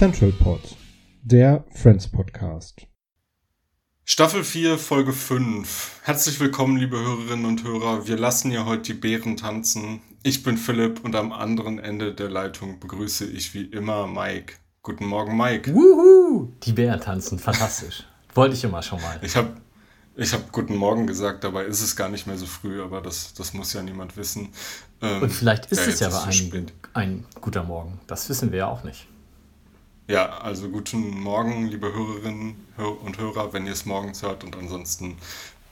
Central Pod, der Friends Podcast. Staffel 4, Folge 5. Herzlich willkommen, liebe Hörerinnen und Hörer. Wir lassen ja heute die Bären tanzen. Ich bin Philipp und am anderen Ende der Leitung begrüße ich wie immer Mike. Guten Morgen, Mike. Wuhu! Die Bären tanzen, fantastisch. Wollte ich immer schon mal. Ich habe ich hab Guten Morgen gesagt, dabei ist es gar nicht mehr so früh, aber das, das muss ja niemand wissen. Ähm, Und vielleicht ist ja, es ja einigen spät. ein guter Morgen. Das wissen wir ja auch nicht. Ja, also guten Morgen, liebe Hörerinnen Hör- und Hörer, wenn ihr es morgens hört. Und ansonsten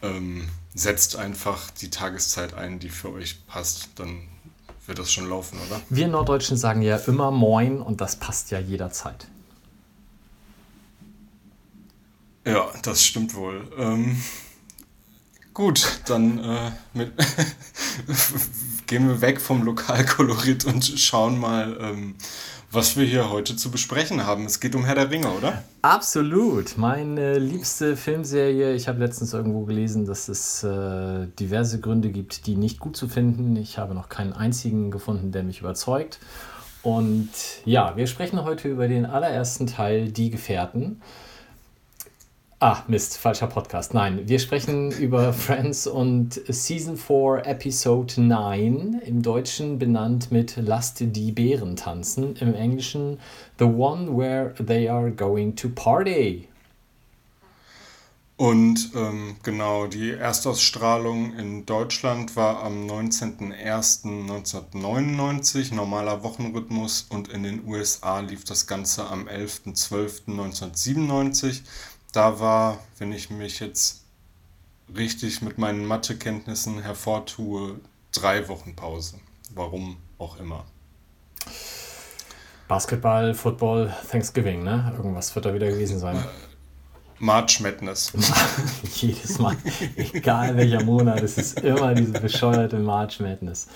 ähm, setzt einfach die Tageszeit ein, die für euch passt. Dann wird das schon laufen, oder? Wir Norddeutschen sagen ja immer Moin und das passt ja jederzeit. Ja, das stimmt wohl. Ähm, gut, dann äh, mit gehen wir weg vom Lokalkolorit und schauen mal, ähm, was wir hier heute zu besprechen haben. Es geht um Herr der Ringe, oder? Absolut. Meine liebste Filmserie. Ich habe letztens irgendwo gelesen, dass es äh, diverse Gründe gibt, die nicht gut zu finden. Ich habe noch keinen einzigen gefunden, der mich überzeugt. Und ja, wir sprechen heute über den allerersten Teil, Die Gefährten. Ah, Mist, falscher Podcast. Nein, wir sprechen über Friends und Season 4, Episode 9, im Deutschen benannt mit Lasst die Bären tanzen, im Englischen The One Where They Are Going to Party. Und ähm, genau, die Erstausstrahlung in Deutschland war am 19.01.1999, normaler Wochenrhythmus, und in den USA lief das Ganze am 11.12.1997. Da war, wenn ich mich jetzt richtig mit meinen Mathekenntnissen hervortue, drei Wochen Pause. Warum auch immer. Basketball, Football, Thanksgiving, ne? Irgendwas wird da wieder gewesen sein. March Madness. Jedes Mal, egal welcher Monat, es ist immer diese bescheuerte March Madness.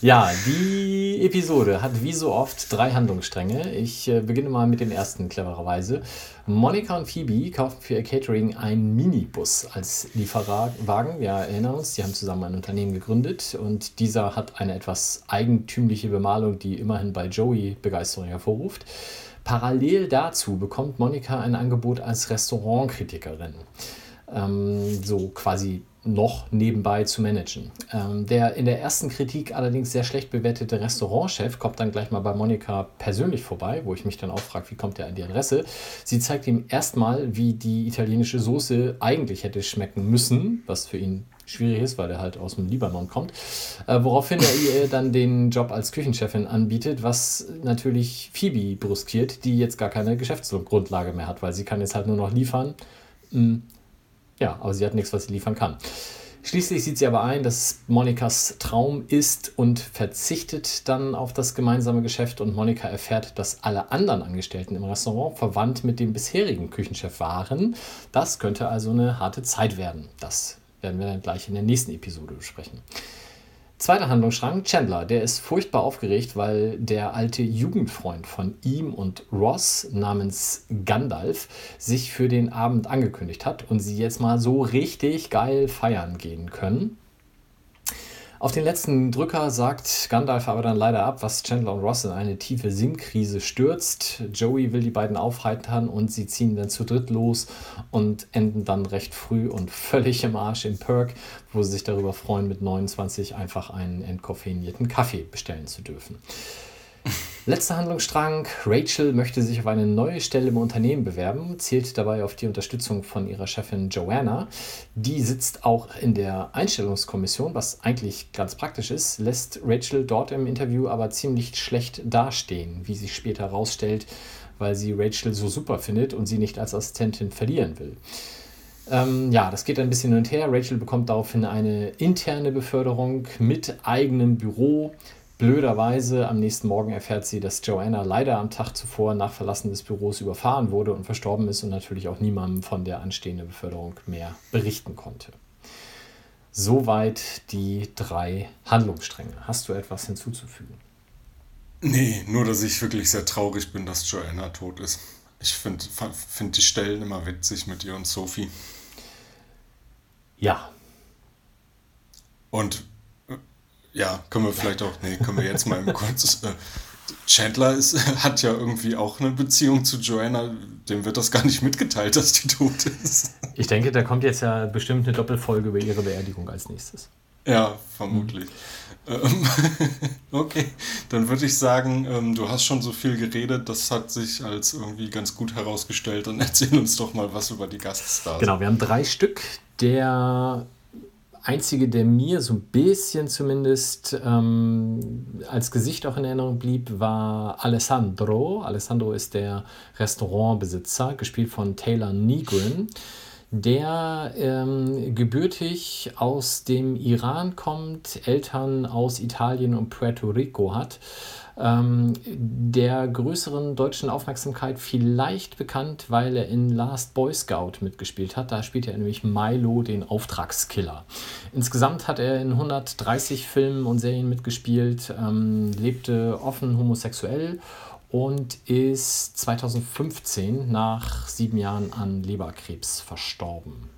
Ja, die Episode hat wie so oft drei Handlungsstränge. Ich äh, beginne mal mit dem ersten, clevererweise. Monika und Phoebe kaufen für ihr Catering einen Minibus als Lieferwagen. Wir erinnern uns, die haben zusammen ein Unternehmen gegründet und dieser hat eine etwas eigentümliche Bemalung, die immerhin bei Joey Begeisterung hervorruft. Parallel dazu bekommt Monika ein Angebot als Restaurantkritikerin, ähm, so quasi noch nebenbei zu managen. Ähm, der in der ersten Kritik allerdings sehr schlecht bewertete Restaurantchef kommt dann gleich mal bei Monika persönlich vorbei, wo ich mich dann auch frage, wie kommt er an die Adresse? Sie zeigt ihm erstmal, wie die italienische Soße eigentlich hätte schmecken müssen, was für ihn schwierig ist, weil er halt aus dem Libanon kommt. Äh, woraufhin er ihr dann den Job als Küchenchefin anbietet, was natürlich Phoebe brüskiert, die jetzt gar keine Geschäftsgrundlage mehr hat, weil sie kann jetzt halt nur noch liefern. Mm, ja, aber sie hat nichts, was sie liefern kann. Schließlich sieht sie aber ein, dass Monikas Traum ist und verzichtet dann auf das gemeinsame Geschäft und Monika erfährt, dass alle anderen Angestellten im Restaurant verwandt mit dem bisherigen Küchenchef waren. Das könnte also eine harte Zeit werden. Das werden wir dann gleich in der nächsten Episode besprechen. Zweiter Handlungsstrang, Chandler, der ist furchtbar aufgeregt, weil der alte Jugendfreund von ihm und Ross namens Gandalf sich für den Abend angekündigt hat und sie jetzt mal so richtig geil feiern gehen können. Auf den letzten Drücker sagt Gandalf aber dann leider ab, was Chandler und Ross in eine tiefe Sinnkrise stürzt. Joey will die beiden aufheitern und sie ziehen dann zu dritt los und enden dann recht früh und völlig im Arsch in Perk, wo sie sich darüber freuen, mit 29 einfach einen entkoffeinierten Kaffee bestellen zu dürfen. Letzter Handlungsstrang. Rachel möchte sich auf eine neue Stelle im Unternehmen bewerben, zählt dabei auf die Unterstützung von ihrer Chefin Joanna. Die sitzt auch in der Einstellungskommission, was eigentlich ganz praktisch ist, lässt Rachel dort im Interview aber ziemlich schlecht dastehen, wie sich später herausstellt, weil sie Rachel so super findet und sie nicht als Assistentin verlieren will. Ähm, ja, das geht ein bisschen hin und her. Rachel bekommt daraufhin eine interne Beförderung mit eigenem Büro. Blöderweise am nächsten Morgen erfährt sie, dass Joanna leider am Tag zuvor nach Verlassen des Büros überfahren wurde und verstorben ist und natürlich auch niemandem von der anstehenden Beförderung mehr berichten konnte. Soweit die drei Handlungsstränge. Hast du etwas hinzuzufügen? Nee, nur dass ich wirklich sehr traurig bin, dass Joanna tot ist. Ich finde find die Stellen immer witzig mit ihr und Sophie. Ja. Und ja, können wir vielleicht auch, nee, können wir jetzt mal kurz. Äh, Chandler ist, hat ja irgendwie auch eine Beziehung zu Joanna. Dem wird das gar nicht mitgeteilt, dass die tot ist. Ich denke, da kommt jetzt ja bestimmt eine Doppelfolge über ihre Beerdigung als nächstes. Ja, vermutlich. Mhm. okay, dann würde ich sagen, ähm, du hast schon so viel geredet, das hat sich als irgendwie ganz gut herausgestellt. Dann erzähl uns doch mal was über die Gaststars. Genau, wir haben drei Stück. Der einzige, der mir so ein bisschen zumindest ähm, als Gesicht auch in Erinnerung blieb, war Alessandro. Alessandro ist der Restaurantbesitzer, gespielt von Taylor Negrin, der ähm, gebürtig aus dem Iran kommt, Eltern aus Italien und Puerto Rico hat ähm, der größeren deutschen Aufmerksamkeit vielleicht bekannt, weil er in Last Boy Scout mitgespielt hat. Da spielt er nämlich Milo, den Auftragskiller. Insgesamt hat er in 130 Filmen und Serien mitgespielt, ähm, lebte offen homosexuell und ist 2015 nach sieben Jahren an Leberkrebs verstorben.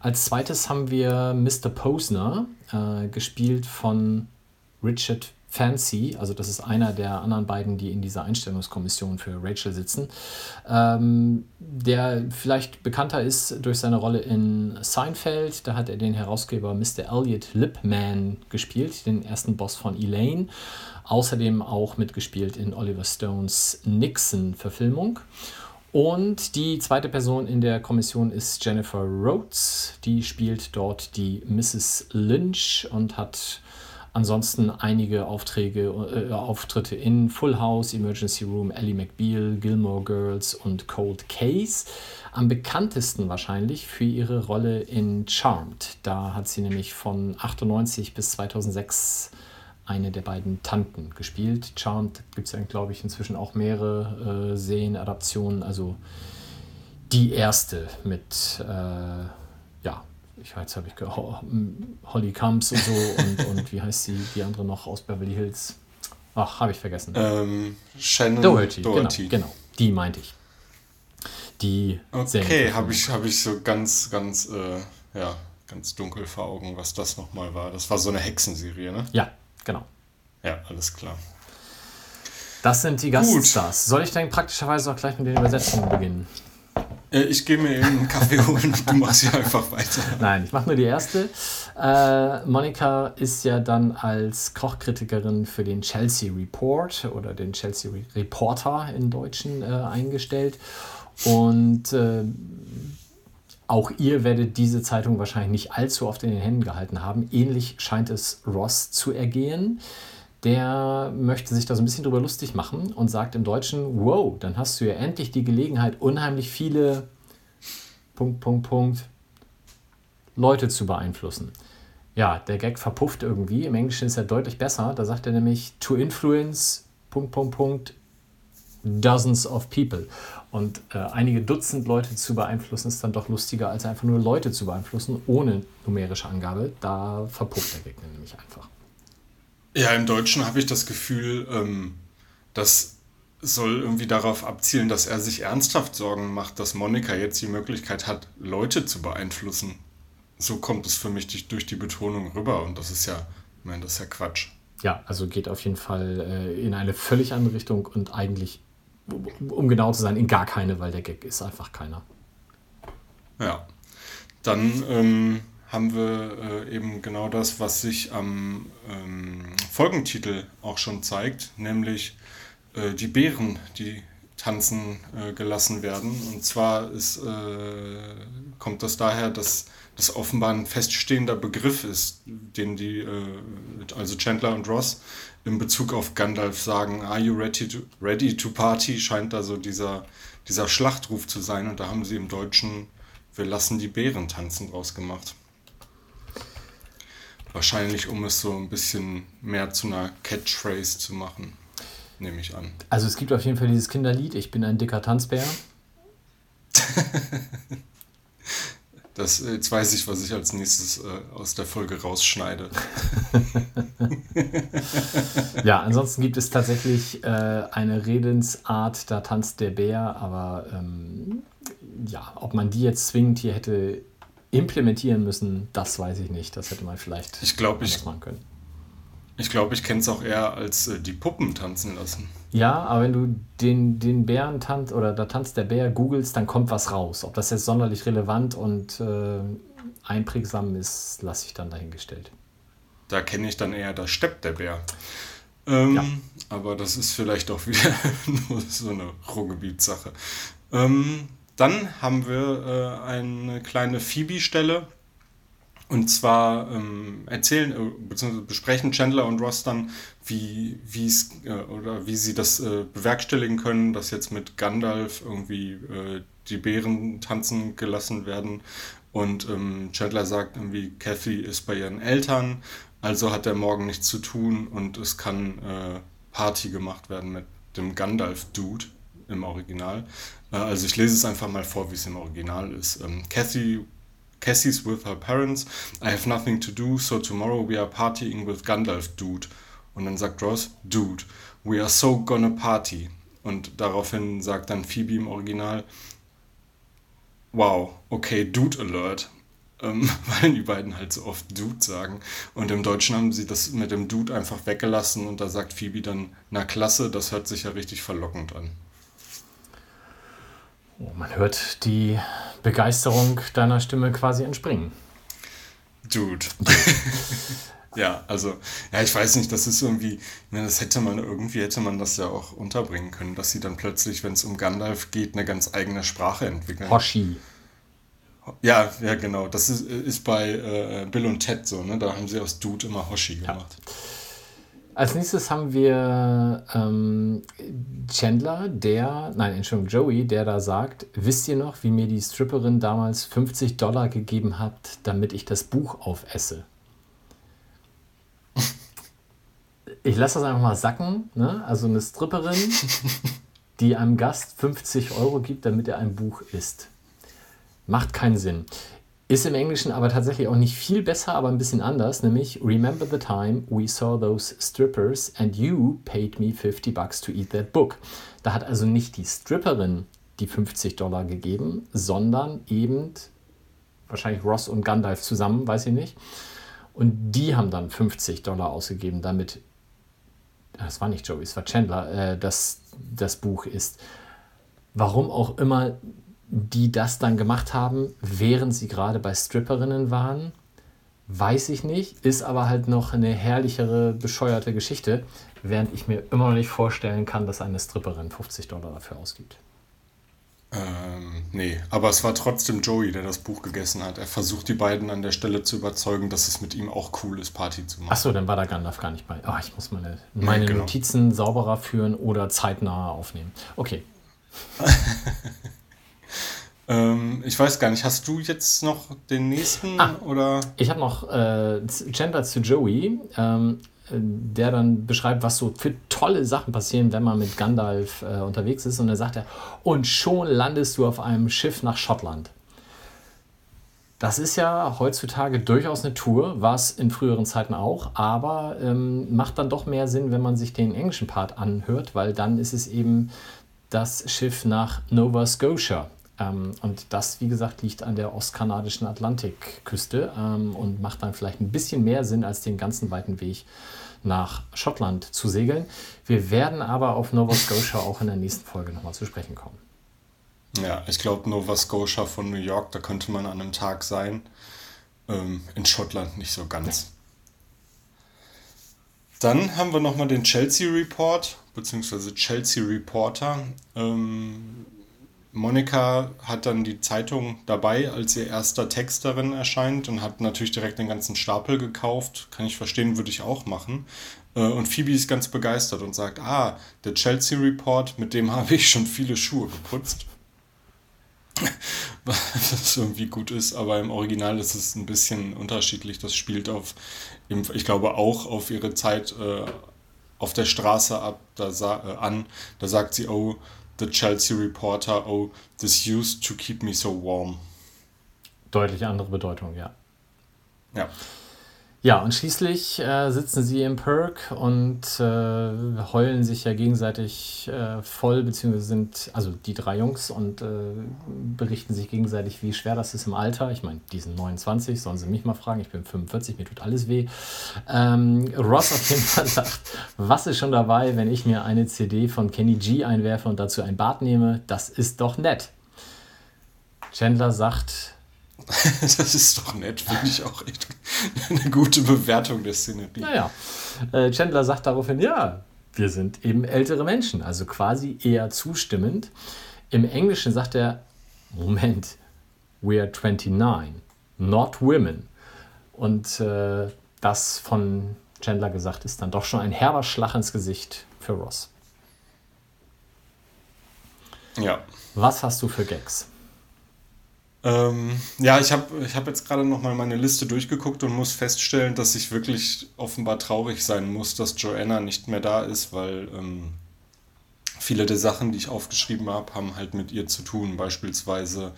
Als zweites haben wir Mr. Posner, äh, gespielt von Richard Fancy, also das ist einer der anderen beiden, die in dieser Einstellungskommission für Rachel sitzen, ähm, der vielleicht bekannter ist durch seine Rolle in Seinfeld. Da hat er den Herausgeber Mr. Elliot Lipman gespielt, den ersten Boss von Elaine. Außerdem auch mitgespielt in Oliver Stones Nixon-Verfilmung. Und die zweite Person in der Kommission ist Jennifer Rhodes. Die spielt dort die Mrs. Lynch und hat Ansonsten einige Aufträge, äh, Auftritte in Full House, Emergency Room, Ellie McBeal, Gilmore Girls und Cold Case. Am bekanntesten wahrscheinlich für ihre Rolle in Charmed. Da hat sie nämlich von 98 bis 2006 eine der beiden Tanten gespielt. Charmed gibt es ja, glaube ich, inzwischen auch mehrere äh, Serienadaptionen. Also die erste mit äh, ja, ich weiß, habe ich gehört, Holly Camps und so und, und wie heißt sie, die andere noch aus Beverly Hills? Ach, habe ich vergessen. Ähm, Shannon Doherty, Doherty. Genau, genau, die meinte ich. Die Okay, habe ich, hab ich so ganz, ganz, äh, ja, ganz dunkel vor Augen, was das nochmal war. Das war so eine Hexenserie, ne? Ja, genau. Ja, alles klar. Das sind die Gaststars. Soll ich dann praktischerweise auch gleich mit den Übersetzungen beginnen? Äh, ich gehe mir eben einen Kaffee holen und du machst hier einfach weiter. Nein, ich mache nur die erste. Äh, Monika ist ja dann als Kochkritikerin für den Chelsea Report oder den Chelsea Reporter in Deutschen äh, eingestellt. Und äh, auch ihr werdet diese Zeitung wahrscheinlich nicht allzu oft in den Händen gehalten haben. Ähnlich scheint es Ross zu ergehen der möchte sich da so ein bisschen drüber lustig machen und sagt im Deutschen, wow, dann hast du ja endlich die Gelegenheit, unheimlich viele Punkt, Punkt, Punkt Leute zu beeinflussen. Ja, der Gag verpufft irgendwie. Im Englischen ist er deutlich besser. Da sagt er nämlich to influence Punkt, Punkt, Punkt dozens of people. Und äh, einige Dutzend Leute zu beeinflussen ist dann doch lustiger, als einfach nur Leute zu beeinflussen, ohne numerische Angabe. Da verpufft der Gag nämlich einfach. Ja, im Deutschen habe ich das Gefühl, ähm, das soll irgendwie darauf abzielen, dass er sich ernsthaft Sorgen macht, dass Monika jetzt die Möglichkeit hat, Leute zu beeinflussen. So kommt es für mich durch die Betonung rüber und das ist ja, ich meine, das ist ja Quatsch. Ja, also geht auf jeden Fall äh, in eine völlig andere Richtung und eigentlich, um genau zu sein, in gar keine, weil der Gag ist einfach keiner. Ja. Dann ähm, haben wir äh, eben genau das, was sich am ähm, Folgentitel auch schon zeigt, nämlich äh, die Bären, die tanzen äh, gelassen werden. Und zwar ist, äh, kommt das daher, dass das offenbar ein feststehender Begriff ist, den die, äh, also Chandler und Ross in Bezug auf Gandalf sagen, Are you ready to, ready to party? scheint da so dieser, dieser Schlachtruf zu sein. Und da haben sie im Deutschen Wir lassen die Bären tanzen draus gemacht. Wahrscheinlich, um es so ein bisschen mehr zu einer Catchphrase zu machen, nehme ich an. Also es gibt auf jeden Fall dieses Kinderlied, ich bin ein dicker Tanzbär. Das, jetzt weiß ich, was ich als nächstes äh, aus der Folge rausschneide. ja, ansonsten gibt es tatsächlich äh, eine Redensart, da tanzt der Bär, aber ähm, ja, ob man die jetzt zwingend hier hätte implementieren müssen, das weiß ich nicht. Das hätte man vielleicht ich glaub, ich, machen können. Ich glaube, ich kenne es auch eher als äh, die Puppen tanzen lassen. Ja, aber wenn du den, den Bären tanzt oder da tanzt der Bär googelst, dann kommt was raus. Ob das jetzt sonderlich relevant und äh, einprägsam ist, lasse ich dann dahingestellt. Da kenne ich dann eher das Stepp der Bär. Ähm, ja. Aber das ist vielleicht auch wieder nur so eine Ruhrgebietssache. Ähm, dann haben wir äh, eine kleine Phoebe-Stelle. Und zwar ähm, erzählen äh, bzw. besprechen Chandler und Ross dann, wie, äh, oder wie sie das äh, bewerkstelligen können, dass jetzt mit Gandalf irgendwie äh, die Bären tanzen gelassen werden. Und ähm, Chandler sagt irgendwie, Kathy ist bei ihren Eltern, also hat er morgen nichts zu tun und es kann äh, Party gemacht werden mit dem Gandalf-Dude im Original. Also ich lese es einfach mal vor, wie es im Original ist. Ähm, Kathy Cassie's with her parents. I have nothing to do, so tomorrow we are partying with Gandalf, dude. Und dann sagt Ross, dude, we are so gonna party. Und daraufhin sagt dann Phoebe im Original, wow, okay, dude alert. Ähm, weil die beiden halt so oft Dude sagen. Und im Deutschen haben sie das mit dem Dude einfach weggelassen und da sagt Phoebe dann, na klasse, das hört sich ja richtig verlockend an. Oh, man hört die Begeisterung deiner Stimme quasi entspringen. Dude. ja, also, ja, ich weiß nicht, das ist irgendwie, ne, das hätte man, irgendwie hätte man das ja auch unterbringen können, dass sie dann plötzlich, wenn es um Gandalf geht, eine ganz eigene Sprache entwickeln. Hoshi. Ja, ja, genau. Das ist, ist bei äh, Bill und Ted so, ne? Da haben sie aus Dude immer Hoshi gemacht. Ja. Als nächstes haben wir ähm, Chandler, der, nein, Entschuldigung, Joey, der da sagt, wisst ihr noch, wie mir die Stripperin damals 50 Dollar gegeben hat, damit ich das Buch aufesse? Ich lasse das einfach mal sacken. Ne? Also eine Stripperin, die einem Gast 50 Euro gibt, damit er ein Buch isst. Macht keinen Sinn. Ist im Englischen aber tatsächlich auch nicht viel besser, aber ein bisschen anders, nämlich Remember the time we saw those strippers and you paid me 50 bucks to eat that book. Da hat also nicht die Stripperin die 50 Dollar gegeben, sondern eben wahrscheinlich Ross und Gandalf zusammen, weiß ich nicht. Und die haben dann 50 Dollar ausgegeben, damit, das war nicht Joey, es war Chandler, äh, das, das Buch ist. Warum auch immer die das dann gemacht haben, während sie gerade bei Stripperinnen waren, weiß ich nicht, ist aber halt noch eine herrlichere, bescheuerte Geschichte, während ich mir immer noch nicht vorstellen kann, dass eine Stripperin 50 Dollar dafür ausgibt. Ähm, nee, aber es war trotzdem Joey, der das Buch gegessen hat. Er versucht die beiden an der Stelle zu überzeugen, dass es mit ihm auch cool ist, Party zu machen. Achso, dann war da Gandalf gar nicht bei. Oh, ich muss meine, meine ja, genau. Notizen sauberer führen oder zeitnah aufnehmen. Okay. Ähm, ich weiß gar nicht, hast du jetzt noch den nächsten ah, oder? Ich habe noch äh, Chandler zu Joey, ähm, der dann beschreibt, was so für tolle Sachen passieren, wenn man mit Gandalf äh, unterwegs ist. Und er sagt er, und schon landest du auf einem Schiff nach Schottland. Das ist ja heutzutage durchaus eine Tour, war es in früheren Zeiten auch, aber ähm, macht dann doch mehr Sinn, wenn man sich den englischen Part anhört, weil dann ist es eben das Schiff nach Nova Scotia. Ähm, und das, wie gesagt, liegt an der ostkanadischen Atlantikküste ähm, und macht dann vielleicht ein bisschen mehr Sinn, als den ganzen weiten Weg nach Schottland zu segeln. Wir werden aber auf Nova Scotia auch in der nächsten Folge nochmal zu sprechen kommen. Ja, ich glaube, Nova Scotia von New York, da könnte man an einem Tag sein. Ähm, in Schottland nicht so ganz. Dann haben wir nochmal den Chelsea Report, beziehungsweise Chelsea Reporter. Ähm, Monika hat dann die Zeitung dabei, als ihr erster Text darin erscheint und hat natürlich direkt den ganzen Stapel gekauft. Kann ich verstehen, würde ich auch machen. Äh, und Phoebe ist ganz begeistert und sagt, ah, der Chelsea Report, mit dem habe ich schon viele Schuhe geputzt. Was irgendwie gut ist, aber im Original ist es ein bisschen unterschiedlich. Das spielt auf, ich glaube auch auf ihre Zeit äh, auf der Straße ab, da äh, an. Da sagt sie, oh, the Chelsea Reporter, oh, this used to keep me so warm. Deutlich andere Bedeutung, ja. Ja. Ja, und schließlich äh, sitzen sie im Perk und äh, heulen sich ja gegenseitig äh, voll, beziehungsweise sind, also die drei Jungs, und äh, berichten sich gegenseitig, wie schwer das ist im Alter. Ich meine, die sind 29, sollen sie mich mal fragen, ich bin 45, mir tut alles weh. Ähm, Ross auf jeden Fall sagt, was ist schon dabei, wenn ich mir eine CD von Kenny G einwerfe und dazu ein Bad nehme? Das ist doch nett. Chandler sagt, das ist doch nett, finde ich auch echt eine gute Bewertung der Szenerie. Naja, äh, Chandler sagt daraufhin, ja, wir sind eben ältere Menschen, also quasi eher zustimmend. Im Englischen sagt er, Moment, we are 29, not women. Und äh, das von Chandler gesagt ist dann doch schon ein herber Schlag ins Gesicht für Ross. Ja. Was hast du für Gags? Ähm, ja, ich habe ich hab jetzt gerade nochmal meine Liste durchgeguckt und muss feststellen, dass ich wirklich offenbar traurig sein muss, dass Joanna nicht mehr da ist, weil ähm, viele der Sachen, die ich aufgeschrieben habe, haben halt mit ihr zu tun. Beispielsweise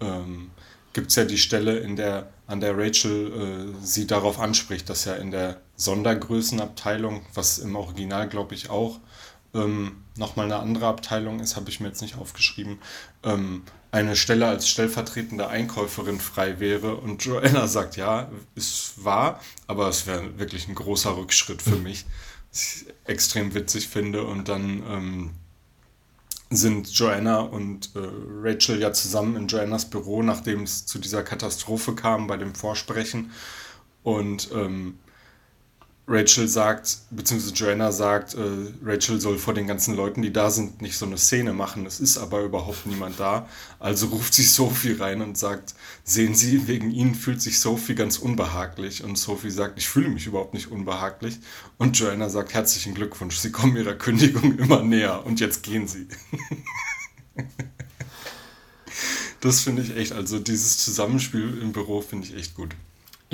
ähm, gibt es ja die Stelle, in der, an der Rachel äh, sie darauf anspricht, dass ja in der Sondergrößenabteilung, was im Original glaube ich auch ähm, nochmal eine andere Abteilung ist, habe ich mir jetzt nicht aufgeschrieben, ähm, eine Stelle als stellvertretende Einkäuferin frei wäre. Und Joanna sagt, ja, ist wahr, aber es wäre wirklich ein großer Rückschritt für mich, was ich extrem witzig finde. Und dann ähm, sind Joanna und äh, Rachel ja zusammen in Joannas Büro, nachdem es zu dieser Katastrophe kam bei dem Vorsprechen. Und ähm, Rachel sagt, beziehungsweise Joanna sagt, äh, Rachel soll vor den ganzen Leuten, die da sind, nicht so eine Szene machen. Es ist aber überhaupt niemand da. Also ruft sie Sophie rein und sagt, sehen Sie, wegen Ihnen fühlt sich Sophie ganz unbehaglich. Und Sophie sagt, ich fühle mich überhaupt nicht unbehaglich. Und Joanna sagt, herzlichen Glückwunsch, Sie kommen Ihrer Kündigung immer näher und jetzt gehen Sie. das finde ich echt, also dieses Zusammenspiel im Büro finde ich echt gut.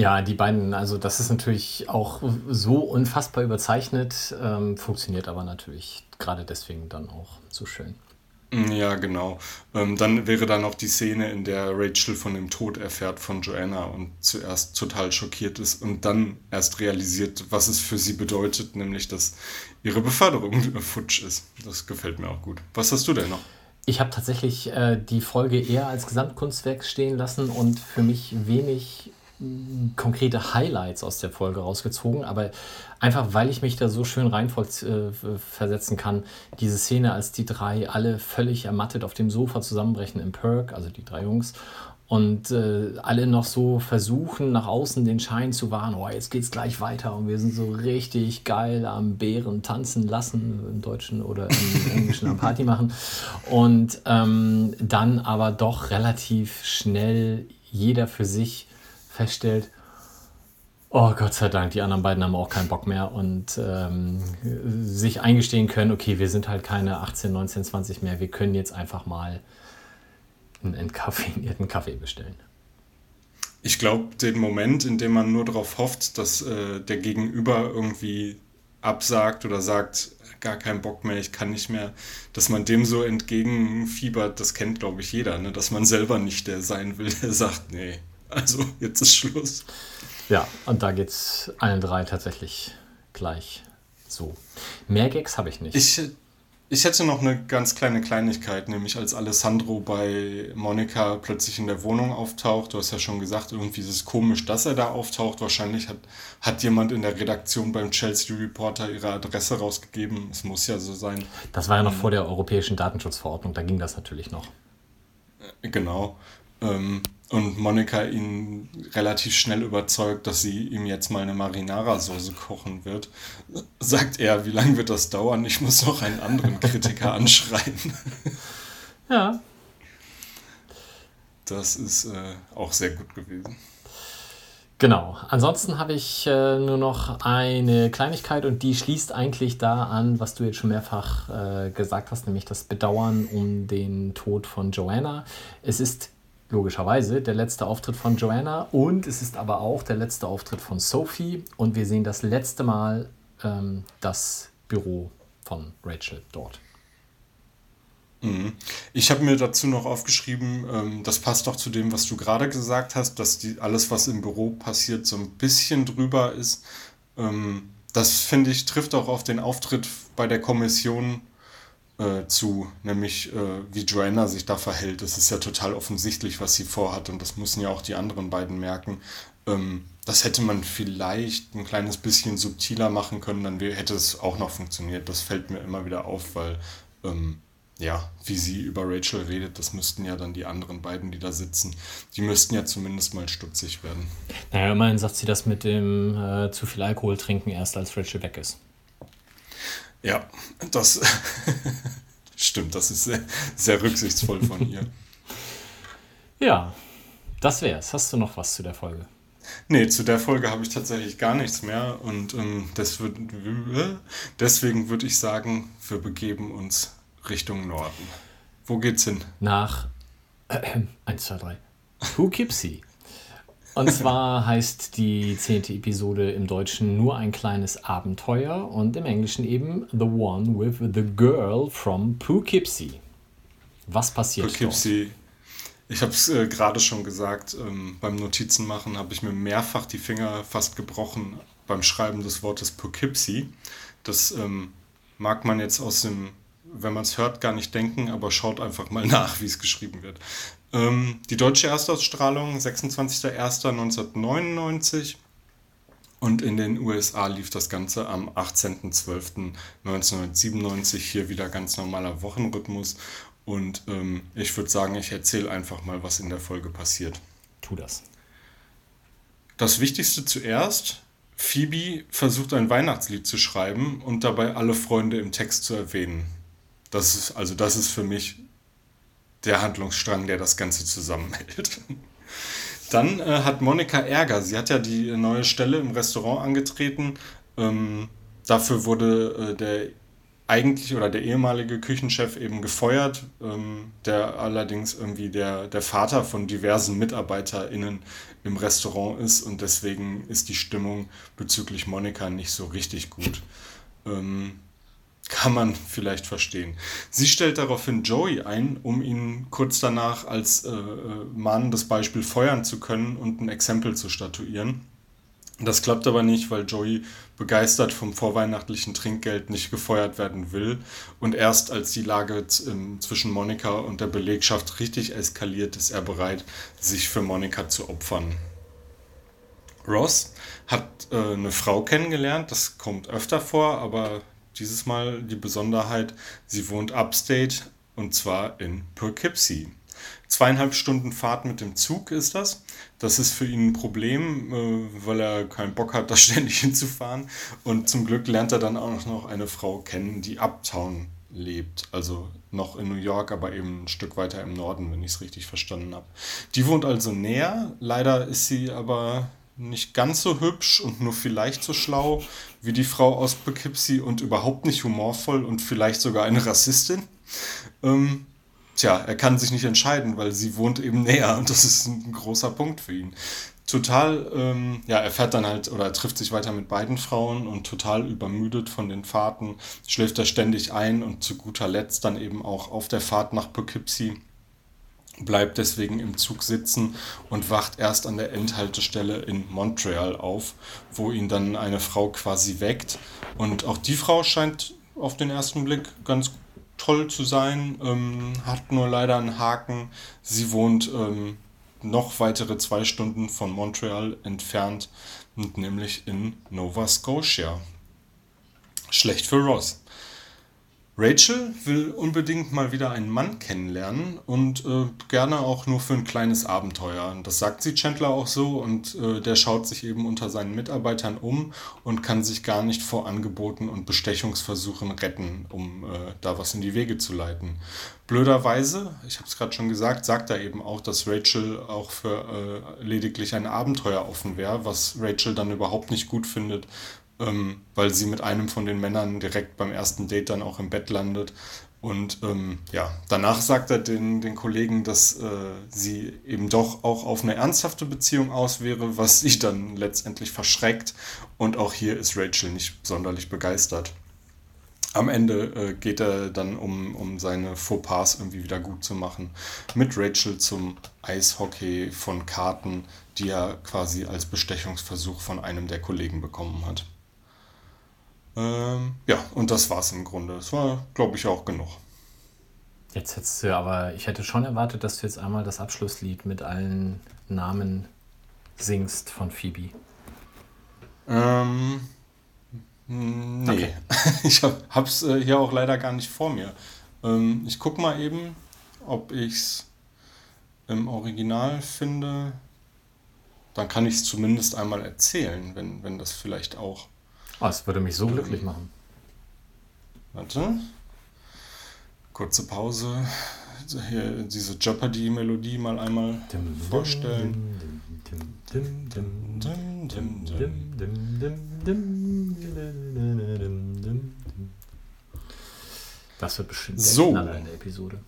Ja, die beiden, also das ist natürlich auch so unfassbar überzeichnet, ähm, funktioniert aber natürlich gerade deswegen dann auch so schön. Mm, ja, genau. Ähm, dann wäre da noch die Szene, in der Rachel von dem Tod erfährt von Joanna und zuerst total schockiert ist und dann erst realisiert, was es für sie bedeutet, nämlich dass ihre Beförderung futsch ist. Das gefällt mir auch gut. Was hast du denn noch? Ich habe tatsächlich äh, die Folge eher als Gesamtkunstwerk stehen lassen und für mich wenig konkrete Highlights aus der Folge rausgezogen, aber einfach weil ich mich da so schön rein äh, versetzen kann, diese Szene, als die drei alle völlig ermattet auf dem Sofa zusammenbrechen im Perk, also die drei Jungs, und äh, alle noch so versuchen, nach außen den Schein zu wahren, oh, jetzt geht's gleich weiter und wir sind so richtig geil am Bären tanzen lassen, im Deutschen oder im Englischen am Party machen. Und ähm, dann aber doch relativ schnell jeder für sich feststellt, oh Gott sei Dank, die anderen beiden haben auch keinen Bock mehr und ähm, sich eingestehen können, okay, wir sind halt keine 18, 19, 20 mehr, wir können jetzt einfach mal einen entkaffinierten Kaffee bestellen. Ich glaube, den Moment, in dem man nur darauf hofft, dass äh, der Gegenüber irgendwie absagt oder sagt, gar keinen Bock mehr, ich kann nicht mehr, dass man dem so entgegenfiebert, das kennt, glaube ich, jeder, ne? dass man selber nicht der sein will, der sagt, nee, also jetzt ist Schluss. Ja, und da geht es allen drei tatsächlich gleich so. Mehr Gags habe ich nicht. Ich, ich hätte noch eine ganz kleine Kleinigkeit, nämlich als Alessandro bei Monika plötzlich in der Wohnung auftaucht. Du hast ja schon gesagt, irgendwie ist es komisch, dass er da auftaucht. Wahrscheinlich hat, hat jemand in der Redaktion beim Chelsea Reporter ihre Adresse rausgegeben. Es muss ja so sein. Das war ja noch vor der europäischen Datenschutzverordnung, da ging das natürlich noch. Genau. Ähm, und Monika ihn relativ schnell überzeugt, dass sie ihm jetzt mal eine Marinara-Soße kochen wird, sagt er, wie lange wird das dauern? Ich muss noch einen anderen Kritiker anschreien. Ja. Das ist äh, auch sehr gut gewesen. Genau. Ansonsten habe ich äh, nur noch eine Kleinigkeit und die schließt eigentlich da an, was du jetzt schon mehrfach äh, gesagt hast, nämlich das Bedauern um den Tod von Joanna. Es ist logischerweise der letzte Auftritt von Joanna und es ist aber auch der letzte Auftritt von Sophie und wir sehen das letzte Mal ähm, das Büro von Rachel dort. Mhm. Ich habe mir dazu noch aufgeschrieben, ähm, das passt auch zu dem, was du gerade gesagt hast, dass die, alles, was im Büro passiert, so ein bisschen drüber ist. Ähm, das finde ich, trifft auch auf den Auftritt bei der Kommission äh, zu, nämlich äh, wie Joanna sich da verhält. Es ist ja total offensichtlich, was sie vorhat und das müssen ja auch die anderen beiden merken. Ähm, das hätte man vielleicht ein kleines bisschen subtiler machen können, dann hätte es auch noch funktioniert. Das fällt mir immer wieder auf, weil ähm, ja, wie sie über Rachel redet, das müssten ja dann die anderen beiden, die da sitzen, die müssten ja zumindest mal stutzig werden. Naja, immerhin sagt sie das mit dem äh, zu viel Alkohol trinken erst als Rachel weg ist. Ja, das stimmt, das ist sehr, sehr rücksichtsvoll von ihr. ja, das wär's. Hast du noch was zu der Folge? Nee, zu der Folge habe ich tatsächlich gar nichts mehr und ähm, wird, deswegen würde ich sagen, wir begeben uns Richtung Norden. Wo geht's hin? Nach äh, 1, 2, 3. Poughkeepsie. Und zwar heißt die zehnte Episode im Deutschen nur ein kleines Abenteuer und im Englischen eben The One with the Girl from Poughkeepsie. Was passiert Poughkeepsie. Dort? Ich habe es äh, gerade schon gesagt, ähm, beim Notizenmachen habe ich mir mehrfach die Finger fast gebrochen beim Schreiben des Wortes Poughkeepsie. Das ähm, mag man jetzt aus dem wenn man es hört, gar nicht denken, aber schaut einfach mal nach, wie es geschrieben wird. Ähm, die deutsche Erstausstrahlung 26.01.1999 und in den USA lief das Ganze am 18.12.1997. Hier wieder ganz normaler Wochenrhythmus. Und ähm, ich würde sagen, ich erzähle einfach mal, was in der Folge passiert. Tu das. Das Wichtigste zuerst. Phoebe versucht ein Weihnachtslied zu schreiben und dabei alle Freunde im Text zu erwähnen. Das ist, also das ist für mich der Handlungsstrang, der das Ganze zusammenhält. Dann äh, hat Monika Ärger. Sie hat ja die neue Stelle im Restaurant angetreten. Ähm, dafür wurde äh, der eigentlich oder der ehemalige Küchenchef eben gefeuert, ähm, der allerdings irgendwie der, der Vater von diversen MitarbeiterInnen im Restaurant ist und deswegen ist die Stimmung bezüglich Monika nicht so richtig gut. Ähm, kann man vielleicht verstehen. Sie stellt daraufhin Joey ein, um ihn kurz danach als äh, äh, mahnendes Beispiel feuern zu können und ein Exempel zu statuieren. Das klappt aber nicht, weil Joey begeistert vom vorweihnachtlichen Trinkgeld nicht gefeuert werden will. Und erst als die Lage ähm, zwischen Monika und der Belegschaft richtig eskaliert, ist er bereit, sich für Monika zu opfern. Ross hat äh, eine Frau kennengelernt, das kommt öfter vor, aber dieses Mal die Besonderheit, sie wohnt upstate und zwar in Poughkeepsie. Zweieinhalb Stunden Fahrt mit dem Zug ist das. Das ist für ihn ein Problem, äh, weil er keinen Bock hat, da ständig hinzufahren. Und zum Glück lernt er dann auch noch eine Frau kennen, die Uptown lebt. Also noch in New York, aber eben ein Stück weiter im Norden, wenn ich es richtig verstanden habe. Die wohnt also näher. Leider ist sie aber nicht ganz so hübsch und nur vielleicht so schlau wie die Frau aus Poughkeepsie und überhaupt nicht humorvoll und vielleicht sogar eine Rassistin. Ähm, tja, er kann sich nicht entscheiden, weil sie wohnt eben näher und das ist ein großer Punkt für ihn. Total, ähm, ja, er fährt dann halt oder er trifft sich weiter mit beiden Frauen und total übermüdet von den Fahrten schläft er ständig ein und zu guter Letzt dann eben auch auf der Fahrt nach Poughkeepsie bleibt deswegen im Zug sitzen und wacht erst an der Endhaltestelle in Montreal auf, wo ihn dann eine Frau quasi weckt. Und auch die Frau scheint auf den ersten Blick ganz toll zu sein, ähm, hat nur leider einen Haken. Sie wohnt ähm, noch weitere zwei Stunden von Montreal entfernt, nämlich in Nova Scotia. Schlecht für Ross. Rachel will unbedingt mal wieder einen Mann kennenlernen und äh, gerne auch nur für ein kleines Abenteuer. Das sagt sie Chandler auch so und äh, der schaut sich eben unter seinen Mitarbeitern um und kann sich gar nicht vor Angeboten und Bestechungsversuchen retten, um äh, da was in die Wege zu leiten. Blöderweise, ich habe es gerade schon gesagt, sagt er eben auch, dass Rachel auch für äh, lediglich ein Abenteuer offen wäre, was Rachel dann überhaupt nicht gut findet, ähm, weil sie mit einem von den Männern direkt beim ersten Date dann auch im Bett landet. Und ähm, ja, danach sagt er den, den Kollegen, dass äh, sie eben doch auch auf eine ernsthafte Beziehung aus wäre, was sie dann letztendlich verschreckt. Und auch hier ist Rachel nicht sonderlich begeistert. Am Ende äh, geht er dann, um, um seine Fauxpas irgendwie wieder gut zu machen, mit Rachel zum Eishockey von Karten, die er quasi als Bestechungsversuch von einem der Kollegen bekommen hat. Ähm, ja, und das war's im Grunde. Das war, glaube ich, auch genug. Jetzt hättest du aber, ich hätte schon erwartet, dass du jetzt einmal das Abschlusslied mit allen Namen singst von Phoebe. Ähm, nee, okay. ich hab, hab's äh, hier auch leider gar nicht vor mir. Ähm, ich guck mal eben, ob ich's im Original finde. Dann kann ich es zumindest einmal erzählen, wenn, wenn das vielleicht auch Oh, das würde mich so glücklich machen. Warte. Kurze Pause. Hier diese Jeopardy-Melodie mal einmal vorstellen. Das wird bestimmt so. in der Episode.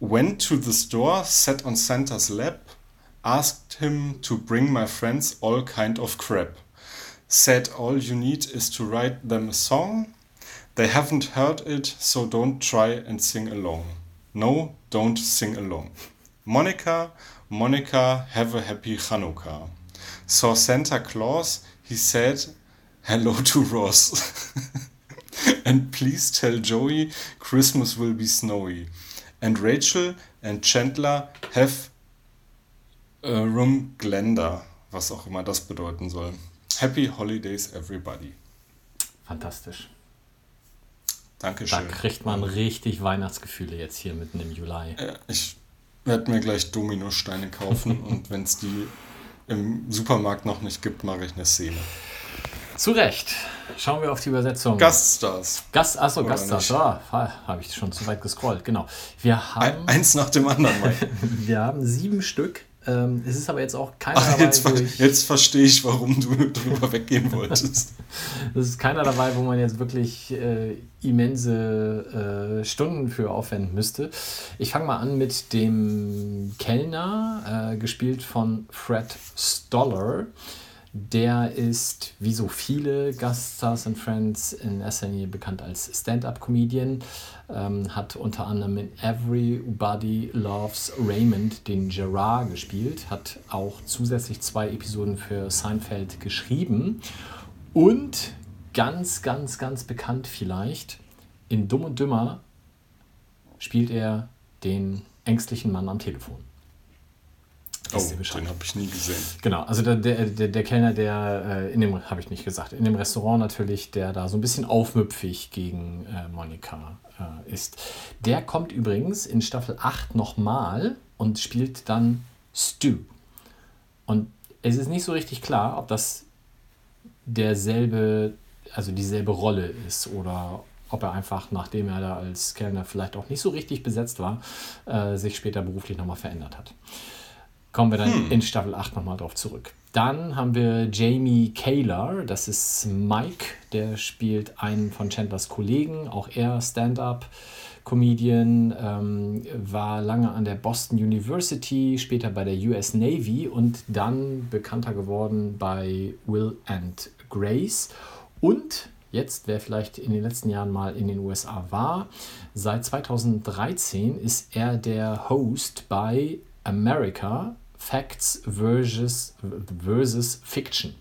Went to the store, sat on Santa's lap, asked him to bring my friends all kind of crap said all you need is to write them a song. They haven't heard it, so don't try and sing along. No, don't sing along. Monica, Monica, have a happy Hanukkah. Saw Santa Claus, he said hello to Ross. and please tell Joey Christmas will be snowy. And Rachel and Chandler have a room Glenda, was auch immer das bedeuten soll. Happy Holidays, everybody. Fantastisch. Dankeschön. Da kriegt man richtig Weihnachtsgefühle jetzt hier mitten im Juli. Ich werde mir gleich Dominosteine kaufen und wenn es die im Supermarkt noch nicht gibt, mache ich eine Szene. Zu Recht. Schauen wir auf die Übersetzung. Gaststars. Gast, achso, Oder Gaststars. Ah, habe ich schon zu weit gescrollt. Genau. Wir haben, Eins nach dem anderen. wir haben sieben Stück ähm, es ist aber jetzt auch keiner Ach, dabei. Jetzt, jetzt verstehe ich, warum du drüber weggehen wolltest. Es ist keiner dabei, wo man jetzt wirklich äh, immense äh, Stunden für aufwenden müsste. Ich fange mal an mit dem Kellner, äh, gespielt von Fred Stoller. Der ist, wie so viele Gaststars and Friends, in erster Linie bekannt als Stand-up-Comedian. Ähm, hat unter anderem in Everybody Loves Raymond den Gerard gespielt. Hat auch zusätzlich zwei Episoden für Seinfeld geschrieben. Und ganz, ganz, ganz bekannt vielleicht, in Dumm und Dümmer spielt er den ängstlichen Mann am Telefon. Oh, den habe ich nie gesehen. Genau, also der, der, der, der Kellner, der äh, in dem, habe ich nicht gesagt, in dem Restaurant natürlich, der da so ein bisschen aufmüpfig gegen äh, Monika äh, ist. Der kommt übrigens in Staffel 8 nochmal und spielt dann Stu. Und es ist nicht so richtig klar, ob das derselbe, also dieselbe Rolle ist oder ob er einfach, nachdem er da als Kellner vielleicht auch nicht so richtig besetzt war, äh, sich später beruflich nochmal verändert hat. Kommen wir dann hm. in Staffel 8 nochmal drauf zurück. Dann haben wir Jamie Kaler, das ist Mike, der spielt einen von Chandlers Kollegen, auch er Stand-up. Comedian, ähm, war lange an der Boston University, später bei der US Navy und dann bekannter geworden bei Will and Grace. Und jetzt, wer vielleicht in den letzten Jahren mal in den USA war, seit 2013 ist er der Host bei America Facts versus, versus Fiction.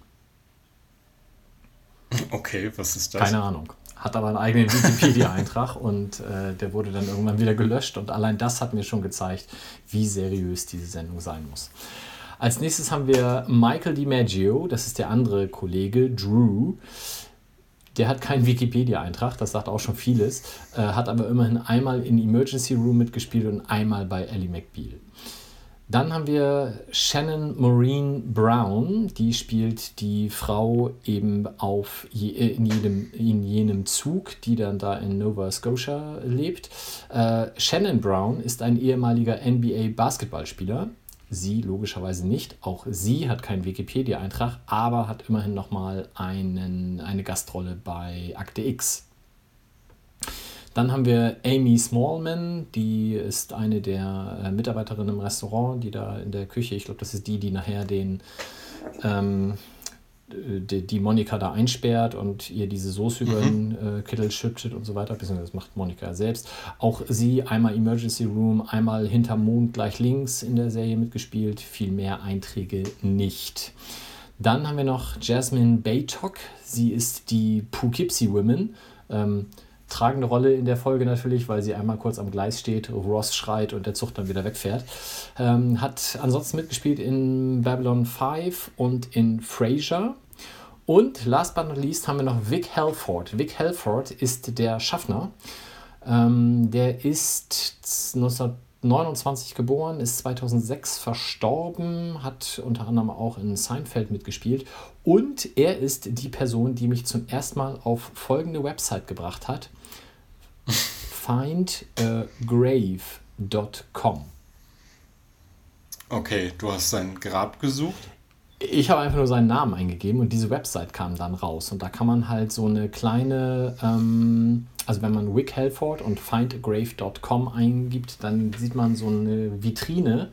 Okay, was ist das? Keine Ahnung. Hat aber einen eigenen Wikipedia-Eintrag und äh, der wurde dann irgendwann wieder gelöscht. Und allein das hat mir schon gezeigt, wie seriös diese Sendung sein muss. Als nächstes haben wir Michael DiMaggio, das ist der andere Kollege, Drew. Der hat keinen Wikipedia-Eintrag, das sagt auch schon vieles, äh, hat aber immerhin einmal in Emergency Room mitgespielt und einmal bei Ellie McBeal. Dann haben wir Shannon Maureen Brown, die spielt die Frau eben auf je, äh, in, jedem, in jenem Zug, die dann da in Nova Scotia lebt. Äh, Shannon Brown ist ein ehemaliger NBA-Basketballspieler. Sie logischerweise nicht. Auch sie hat keinen Wikipedia-Eintrag, aber hat immerhin nochmal eine Gastrolle bei Akte X. Dann haben wir Amy Smallman, die ist eine der äh, Mitarbeiterinnen im Restaurant, die da in der Küche, ich glaube, das ist die, die nachher den, ähm, die, die, Monika da einsperrt und ihr diese Soße mhm. über den äh, Kittel schüttet und so weiter, beziehungsweise das macht Monika selbst. Auch sie einmal Emergency Room, einmal hinterm Mond gleich links in der Serie mitgespielt, viel mehr Einträge nicht. Dann haben wir noch Jasmine Baytok, sie ist die Poughkeepsie Women. Ähm, tragende Rolle in der Folge natürlich, weil sie einmal kurz am Gleis steht, Ross schreit und der Zug dann wieder wegfährt. Ähm, hat ansonsten mitgespielt in Babylon 5 und in Frasier. Und last but not least haben wir noch Vic Halford. Vic Halford ist der Schaffner. Ähm, der ist 1929 geboren, ist 2006 verstorben, hat unter anderem auch in Seinfeld mitgespielt. Und er ist die Person, die mich zum ersten Mal auf folgende Website gebracht hat findagrave.com. Okay, du hast sein Grab gesucht? Ich habe einfach nur seinen Namen eingegeben und diese Website kam dann raus. Und da kann man halt so eine kleine, ähm, also wenn man Wick Helford und findagrave.com eingibt, dann sieht man so eine Vitrine,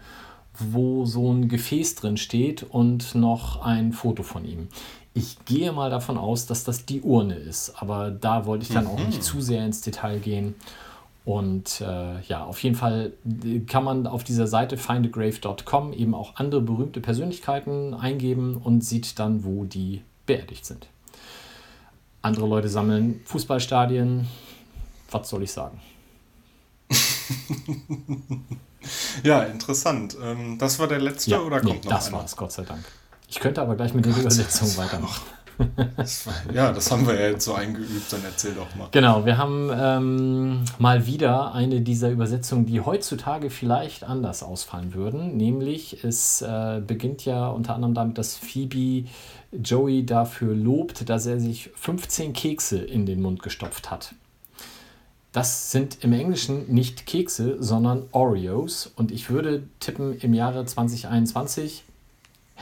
wo so ein Gefäß drin steht und noch ein Foto von ihm. Ich gehe mal davon aus, dass das die Urne ist, aber da wollte ich dann auch nicht mhm. zu sehr ins Detail gehen. Und äh, ja, auf jeden Fall kann man auf dieser Seite findagrave.com eben auch andere berühmte Persönlichkeiten eingeben und sieht dann, wo die beerdigt sind. Andere Leute sammeln Fußballstadien. Was soll ich sagen? ja, interessant. Ähm, das war der letzte ja, oder kommt nee, noch das einer? War es, Gott sei Dank. Ich könnte aber gleich mit der Übersetzung weitermachen. Ja, das haben wir ja jetzt so eingeübt, dann erzähl doch mal. Genau, wir haben ähm, mal wieder eine dieser Übersetzungen, die heutzutage vielleicht anders ausfallen würden. Nämlich, es äh, beginnt ja unter anderem damit, dass Phoebe Joey dafür lobt, dass er sich 15 Kekse in den Mund gestopft hat. Das sind im Englischen nicht Kekse, sondern Oreos. Und ich würde tippen, im Jahre 2021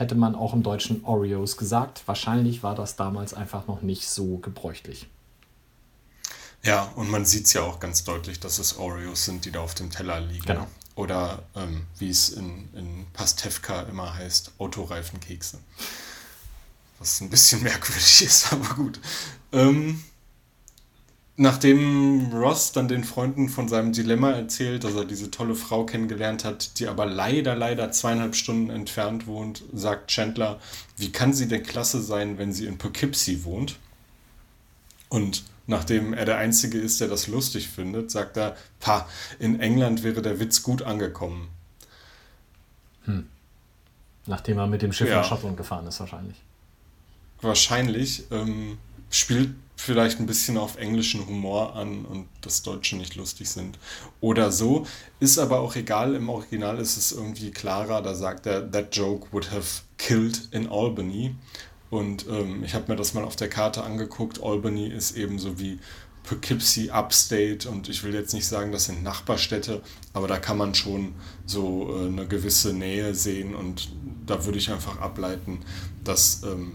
hätte man auch im Deutschen Oreos gesagt. Wahrscheinlich war das damals einfach noch nicht so gebräuchlich. Ja, und man sieht es ja auch ganz deutlich, dass es Oreos sind, die da auf dem Teller liegen. Genau. Oder ähm, wie es in, in Pastewka immer heißt, Autoreifenkekse. Was ein bisschen merkwürdig ist, aber gut. Ähm, Nachdem Ross dann den Freunden von seinem Dilemma erzählt, dass er diese tolle Frau kennengelernt hat, die aber leider, leider zweieinhalb Stunden entfernt wohnt, sagt Chandler, wie kann sie denn klasse sein, wenn sie in Poughkeepsie wohnt? Und nachdem er der Einzige ist, der das lustig findet, sagt er, pa, in England wäre der Witz gut angekommen. Hm. Nachdem er mit dem Schiff ja. nach Schottland gefahren ist, wahrscheinlich. Wahrscheinlich. Ähm, spielt vielleicht ein bisschen auf englischen Humor an und das Deutsche nicht lustig sind. Oder so. Ist aber auch egal, im Original ist es irgendwie klarer, da sagt er, that joke would have killed in Albany. Und ähm, ich habe mir das mal auf der Karte angeguckt. Albany ist ebenso wie Poughkeepsie Upstate und ich will jetzt nicht sagen, das sind Nachbarstädte, aber da kann man schon so äh, eine gewisse Nähe sehen und da würde ich einfach ableiten, dass ähm,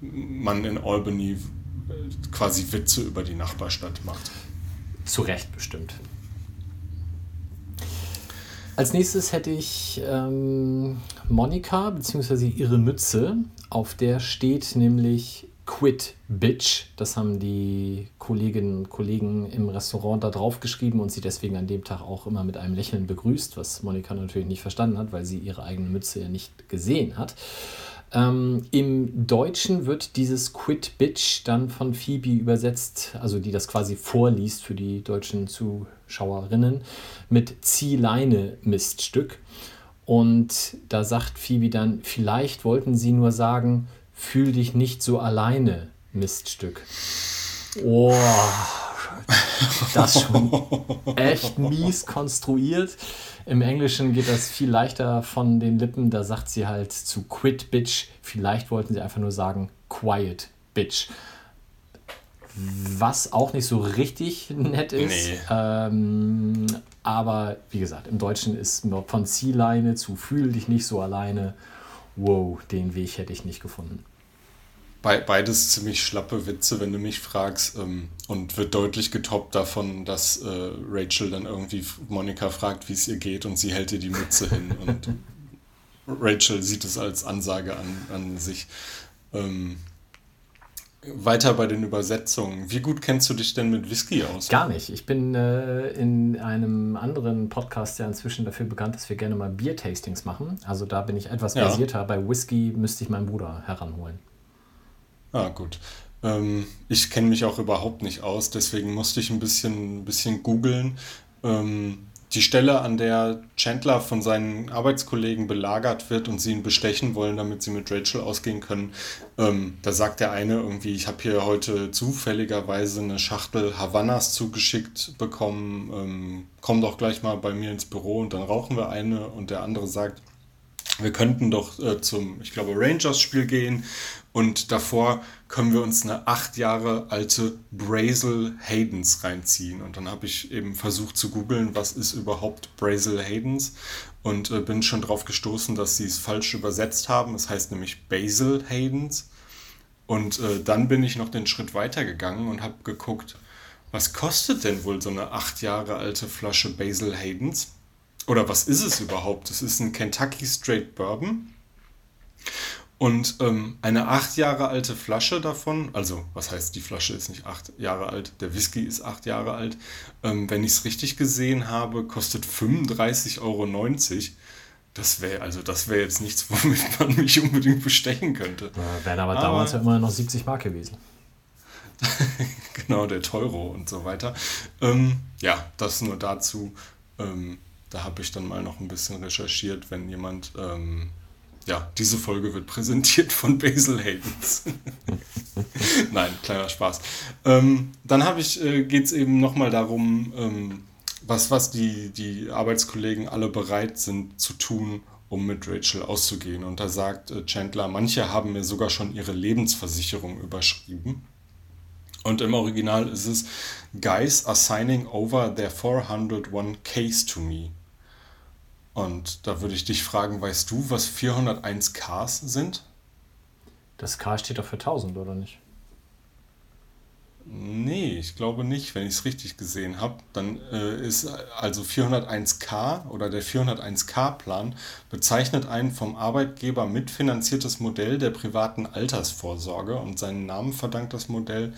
man in Albany quasi Witze über die Nachbarstadt macht. Zu Recht bestimmt. Als nächstes hätte ich ähm, Monika bzw. ihre Mütze. Auf der steht nämlich Quit Bitch. Das haben die Kolleginnen und Kollegen im Restaurant da drauf geschrieben und sie deswegen an dem Tag auch immer mit einem Lächeln begrüßt, was Monika natürlich nicht verstanden hat, weil sie ihre eigene Mütze ja nicht gesehen hat. Ähm, Im Deutschen wird dieses Quit Bitch dann von Phoebe übersetzt, also die das quasi vorliest für die deutschen Zuschauerinnen, mit Ziehleine Miststück. Und da sagt Phoebe dann, vielleicht wollten sie nur sagen, fühl dich nicht so alleine Miststück. Oh, das ist schon echt mies konstruiert. Im Englischen geht das viel leichter von den Lippen. Da sagt sie halt zu quit, bitch. Vielleicht wollten sie einfach nur sagen quiet, bitch. Was auch nicht so richtig nett ist. Nee. Ähm, aber wie gesagt, im Deutschen ist von Zielleine zu fühl dich nicht so alleine. Wow, den Weg hätte ich nicht gefunden. Be beides ziemlich schlappe Witze, wenn du mich fragst. Ähm, und wird deutlich getoppt davon, dass äh, Rachel dann irgendwie Monika fragt, wie es ihr geht und sie hält ihr die Mütze hin. Und Rachel sieht es als Ansage an, an sich. Ähm, weiter bei den Übersetzungen. Wie gut kennst du dich denn mit Whisky aus? Gar nicht. Ich bin äh, in einem anderen Podcast ja inzwischen dafür bekannt, dass wir gerne mal Bier-Tastings machen. Also da bin ich etwas Ja. versierter. Bei Whisky müsste ich meinen Bruder heranholen. Ah, gut. Ähm, ich kenne mich auch überhaupt nicht aus, deswegen musste ich ein bisschen, ein bisschen googeln. Ähm, die Stelle, an der Chandler von seinen Arbeitskollegen belagert wird und sie ihn bestechen wollen, damit sie mit Rachel ausgehen können, ähm, da sagt der eine irgendwie, ich habe hier heute zufälligerweise eine Schachtel Havannas zugeschickt bekommen, ähm, komm doch gleich mal bei mir ins Büro und dann rauchen wir eine. Und der andere sagt, wir könnten doch äh, zum, ich glaube, Rangers-Spiel gehen und davor können wir uns eine acht Jahre alte Brazel Haydens reinziehen. Und dann habe ich eben versucht zu googeln, was ist überhaupt Brazel Haydens und äh, bin schon drauf gestoßen, dass sie es falsch übersetzt haben. Es heißt nämlich Basil Haydens. Und äh, dann bin ich noch den Schritt weiter gegangen und habe geguckt, was kostet denn wohl so eine acht Jahre alte Flasche Basil Haydens? Oder was ist es überhaupt? Es ist ein Kentucky Straight Bourbon. Und ähm, eine acht Jahre alte Flasche davon, also was heißt, die Flasche ist nicht acht Jahre alt, der Whisky ist acht Jahre alt, ähm, wenn ich es richtig gesehen habe, kostet 35,90 Euro. Das wäre also das wäre jetzt nichts, womit man mich unbedingt bestechen könnte. Äh, wären aber Aber- damals ja immer noch 70 Mark gewesen. Genau, der Teuro und so weiter. Ähm, ja, das nur dazu. Ähm, da habe ich dann mal noch ein bisschen recherchiert, wenn jemand. Ja, diese Folge wird präsentiert von Basil Haydens. Nein, kleiner Spaß. Ähm, dann habe ich, äh, geht es eben nochmal darum, ähm, was, was die, die Arbeitskollegen alle bereit sind zu tun, um mit Rachel auszugehen. Und da sagt äh, Chandler, manche haben mir sogar schon ihre Lebensversicherung überschrieben. Und im Original ist es, Guys are signing over their 401 case to me. Und da würde ich dich fragen, weißt du, was 401 Ks sind? Das K steht doch für 1000, oder nicht? Nee, ich glaube nicht, wenn ich es richtig gesehen habe. Dann äh, ist also 401k oder der 401k-Plan bezeichnet ein vom Arbeitgeber mitfinanziertes Modell der privaten Altersvorsorge und seinen Namen verdankt das Modell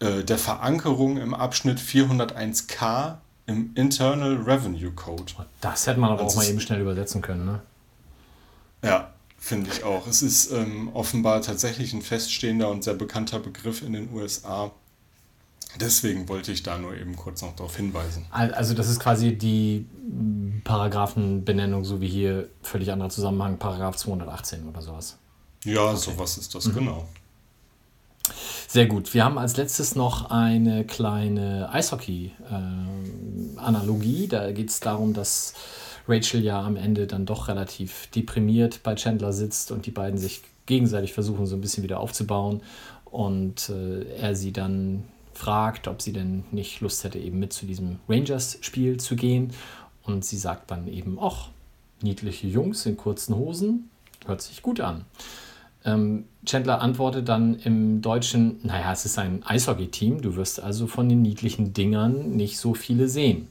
äh, der Verankerung im Abschnitt 401k im Internal Revenue Code. Das hätte man aber auch Also mal es- eben schnell übersetzen können, ne? Ja, finde ich auch. Es ist ähm, offenbar tatsächlich ein feststehender und sehr bekannter Begriff in den USA. Deswegen wollte ich da nur eben kurz noch darauf hinweisen. Al- Also das ist quasi die Paragraphenbenennung, so wie hier völlig anderer Zusammenhang, Paragraph 218 oder sowas. Ja, sowas ist das, genau. Sehr gut. Wir haben als letztes noch eine kleine Eishockey-Analogie. da geht es darum, dass Rachel ja am Ende dann doch relativ deprimiert bei Chandler sitzt und die beiden sich gegenseitig versuchen, so ein bisschen wieder aufzubauen. Und äh, er sie dann fragt, ob sie denn nicht Lust hätte, eben mit zu diesem Rangers-Spiel zu gehen. Und sie sagt dann eben, ach, niedliche Jungs in kurzen Hosen, hört sich gut an. Ähm, Chandler antwortet dann im Deutschen, naja, es ist ein Eishockey-Team, du wirst also von den niedlichen Dingern nicht so viele sehen.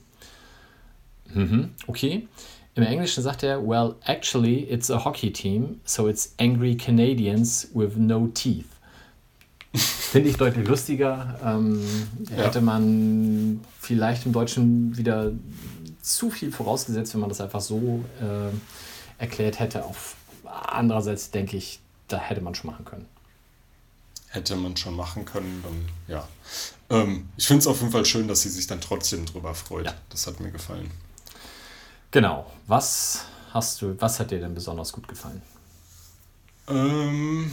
Mhm, okay. Im Englischen sagt er, well, actually, it's a hockey team, so it's angry Canadians with no teeth. Finde ich deutlich lustiger. Ähm, Ja. Hätte man vielleicht im Deutschen wieder zu viel vorausgesetzt, wenn man das einfach so äh, erklärt hätte. Auf andererseits denke ich, da hätte man schon machen können. Hätte man schon machen können, dann ja. Ähm, ich finde es auf jeden Fall schön, dass sie sich dann trotzdem drüber freut. Ja. Das hat mir gefallen. Genau. Was hast du, was hat dir denn besonders gut gefallen? Ähm,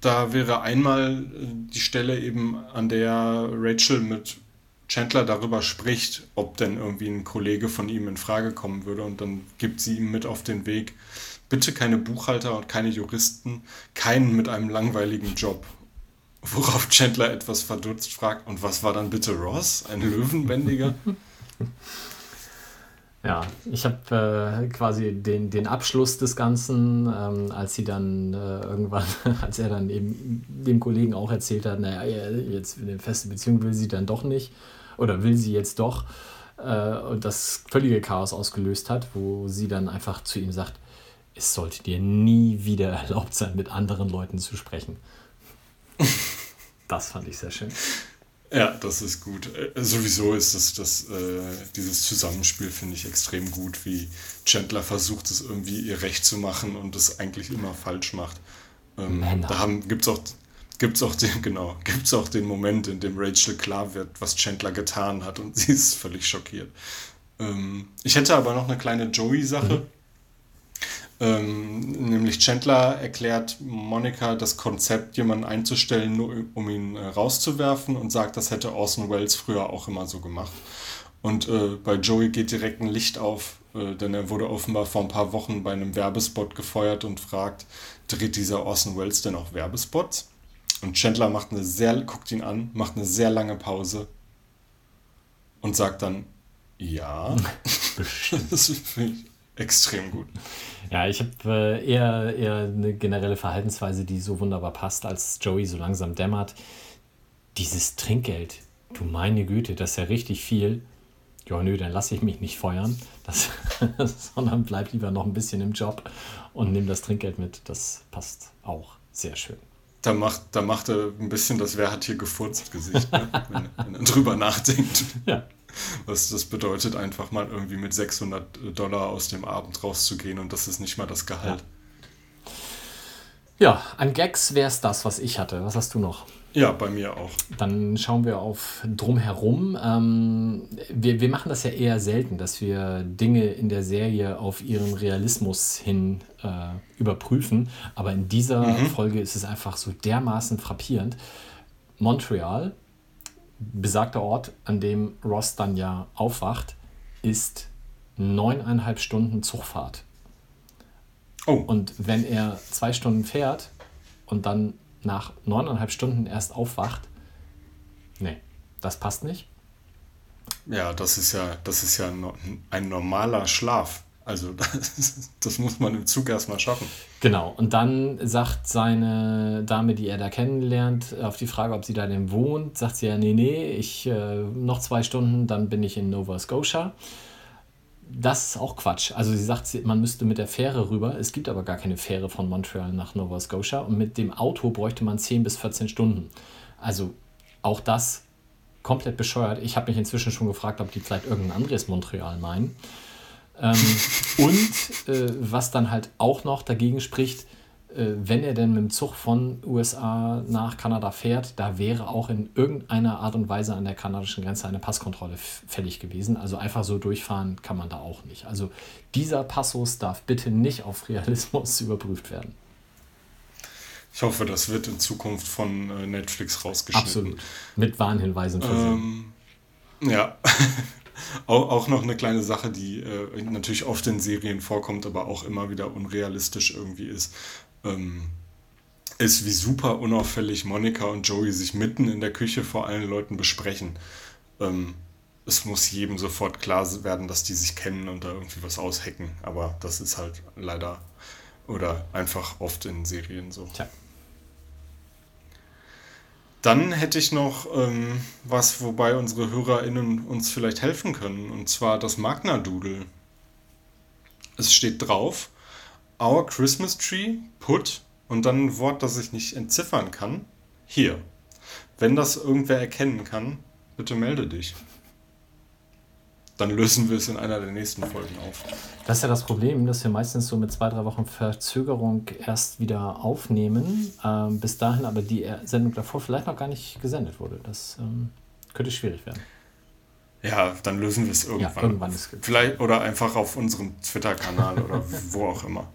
da wäre einmal äh, die Stelle eben, an der Rachel mit Chandler darüber spricht, ob denn irgendwie ein Kollege von ihm in Frage kommen würde. Und dann gibt sie ihm mit auf den Weg, bitte keine Buchhalter und keine Juristen, keinen mit einem langweiligen Job. Worauf Chandler etwas verdutzt fragt, und was war dann bitte Ross? Ein Löwenbändiger? Ja, ich habe äh, quasi den, den Abschluss des Ganzen, ähm, als sie dann äh, irgendwann, als er dann eben dem Kollegen auch erzählt hat, naja, jetzt eine feste Beziehung will sie dann doch nicht oder will sie jetzt doch äh, und das völlige Chaos ausgelöst hat, wo sie dann einfach zu ihm sagt, es sollte dir nie wieder erlaubt sein, mit anderen Leuten zu sprechen. das fand ich sehr schön. Ja, das ist gut. Äh, sowieso ist das, das äh, dieses Zusammenspiel, finde ich, extrem gut, wie Chandler versucht, es irgendwie ihr recht zu machen und es eigentlich immer falsch macht. Ähm, da gibt es auch, gibt's auch, den, genau, gibt's auch den Moment, in dem Rachel klar wird, was Chandler getan hat und sie ist völlig schockiert. Ähm, ich hätte aber noch eine kleine Joey-Sache. Mhm. Ähm, nämlich Chandler erklärt Monika das Konzept, jemanden einzustellen, nur um ihn äh, rauszuwerfen und sagt, das hätte Orson Welles früher auch immer so gemacht. Und äh, bei Joey geht direkt ein Licht auf, äh, denn er wurde offenbar vor ein paar Wochen bei einem Werbespot gefeuert und fragt, dreht dieser Orson Welles denn auch Werbespots? Und Chandler macht eine sehr, guckt ihn an, macht eine sehr lange Pause und sagt dann, ja. das finde ich extrem gut. Ja, ich habe äh, eher, eher eine generelle Verhaltensweise, die so wunderbar passt, als Joey so langsam dämmert. Dieses Trinkgeld, du meine Güte, das ist ja richtig viel. Ja, nö, dann lasse ich mich nicht feuern, das, sondern bleib lieber noch ein bisschen im Job und nimm das Trinkgeld mit. Das passt auch sehr schön. Da macht, da macht er ein bisschen das Wer hat hier gefurzt Gesicht, ne? wenn, wenn er drüber nachdenkt. Ja. Was das bedeutet, einfach mal irgendwie mit 600 Dollar aus dem Abend rauszugehen und das ist nicht mal das Gehalt. Ja, ja an Gags wäre es das, was ich hatte. Was hast du noch? Ja, bei mir auch. Dann schauen wir auf Drumherum. Ähm, wir, wir machen das ja eher selten, dass wir Dinge in der Serie auf ihren Realismus hin äh, überprüfen. Aber in dieser mhm. Folge ist es einfach so dermaßen frappierend. Montreal besagter Ort, an dem Ross dann ja aufwacht, ist neuneinhalb Stunden Zugfahrt. Oh. Und wenn er zwei Stunden fährt und dann nach neuneinhalb Stunden erst aufwacht, nee, das passt nicht. Ja, das ist ja, das ist ja ein normaler Schlaf. Also das, das, muss man im Zug erstmal schaffen. Genau, und dann sagt seine Dame, die er da kennenlernt, auf die Frage, ob sie da denn wohnt, sagt sie ja, nee, nee, ich äh, noch zwei Stunden, dann bin ich in Nova Scotia. Das ist auch Quatsch. Also sie sagt, man müsste mit der Fähre rüber. Es gibt aber gar keine Fähre von Montreal nach Nova Scotia. Und mit dem Auto bräuchte man 10 bis 14 Stunden. Also auch das komplett bescheuert. Ich habe mich inzwischen schon gefragt, ob die vielleicht irgendein anderes Montreal meinen. Ähm, und äh, was dann halt auch noch dagegen spricht, äh, wenn er denn mit dem Zug von USA nach Kanada fährt, da wäre auch in irgendeiner Art und Weise an der kanadischen Grenze eine Passkontrolle fällig gewesen. Also einfach so durchfahren kann man da auch nicht. Also dieser Passus darf bitte nicht auf Realismus überprüft werden. Ich hoffe, das wird in Zukunft von äh, Netflix rausgeschnitten. Absolut. Mit Warnhinweisen versehen. Ähm, ja. auch, auch noch eine kleine Sache, die äh, natürlich oft in Serien vorkommt, aber auch immer wieder unrealistisch irgendwie ist. Ähm, ist, wie super unauffällig Monika und Joey sich mitten in der Küche vor allen Leuten besprechen. Ähm, es muss jedem sofort klar werden, dass die sich kennen und da irgendwie was aushacken. Aber das ist halt leider oder einfach oft in Serien so. Tja. Dann hätte ich noch ähm, was, wobei unsere HörerInnen uns vielleicht helfen können, und zwar das Magna-Doodle. Es steht drauf, Our Christmas Tree, put, und dann ein Wort, das ich nicht entziffern kann, hier. Wenn das irgendwer erkennen kann, bitte melde dich dann lösen wir es in einer der nächsten Folgen auf. Das ist ja das Problem, dass wir meistens so mit zwei, drei Wochen Verzögerung erst wieder aufnehmen. Ähm, bis dahin aber die Sendung davor vielleicht noch gar nicht gesendet wurde. Das ähm, könnte schwierig werden. Ja, dann lösen wir es irgendwann. Ja, irgendwann ist Vielleicht oder einfach auf unserem Twitter-Kanal oder wo auch immer.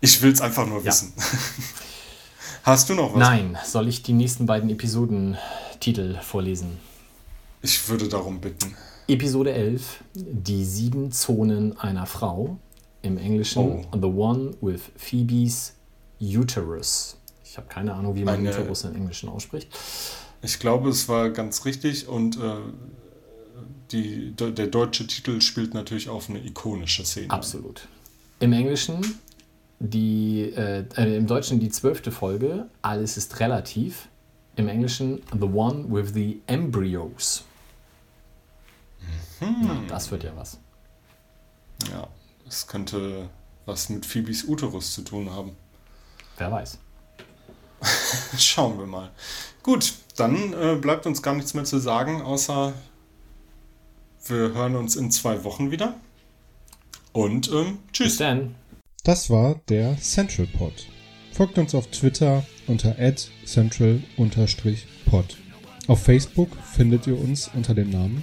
Ich will es einfach nur ja. wissen. Hast du noch was? Nein, soll ich die nächsten beiden Episodentitel vorlesen? Ich würde darum bitten. Episode 11, Die sieben Zonen einer Frau. Im Englischen Oh. The One with Phoebe's Uterus. Ich habe keine Ahnung, wie man Eine- Uterus im Englischen ausspricht. Ich glaube, es war ganz richtig und äh, die, de, der deutsche Titel spielt natürlich auf eine ikonische Szene. Absolut. Im Englischen, die, äh, äh, im Deutschen die zwölfte Folge, alles ist relativ. Im Englischen The One with the Embryos. Na, das wird ja was. Ja, das könnte was mit Phoebes Uterus zu tun haben. Wer weiß. Schauen wir mal. Gut, dann äh, bleibt uns gar nichts mehr zu sagen, außer wir hören uns in zwei Wochen wieder. Und ähm, Bis tschüss. dann. Das war der Central Pod. Folgt uns auf Twitter unter central-pod. Auf Facebook findet ihr uns unter dem Namen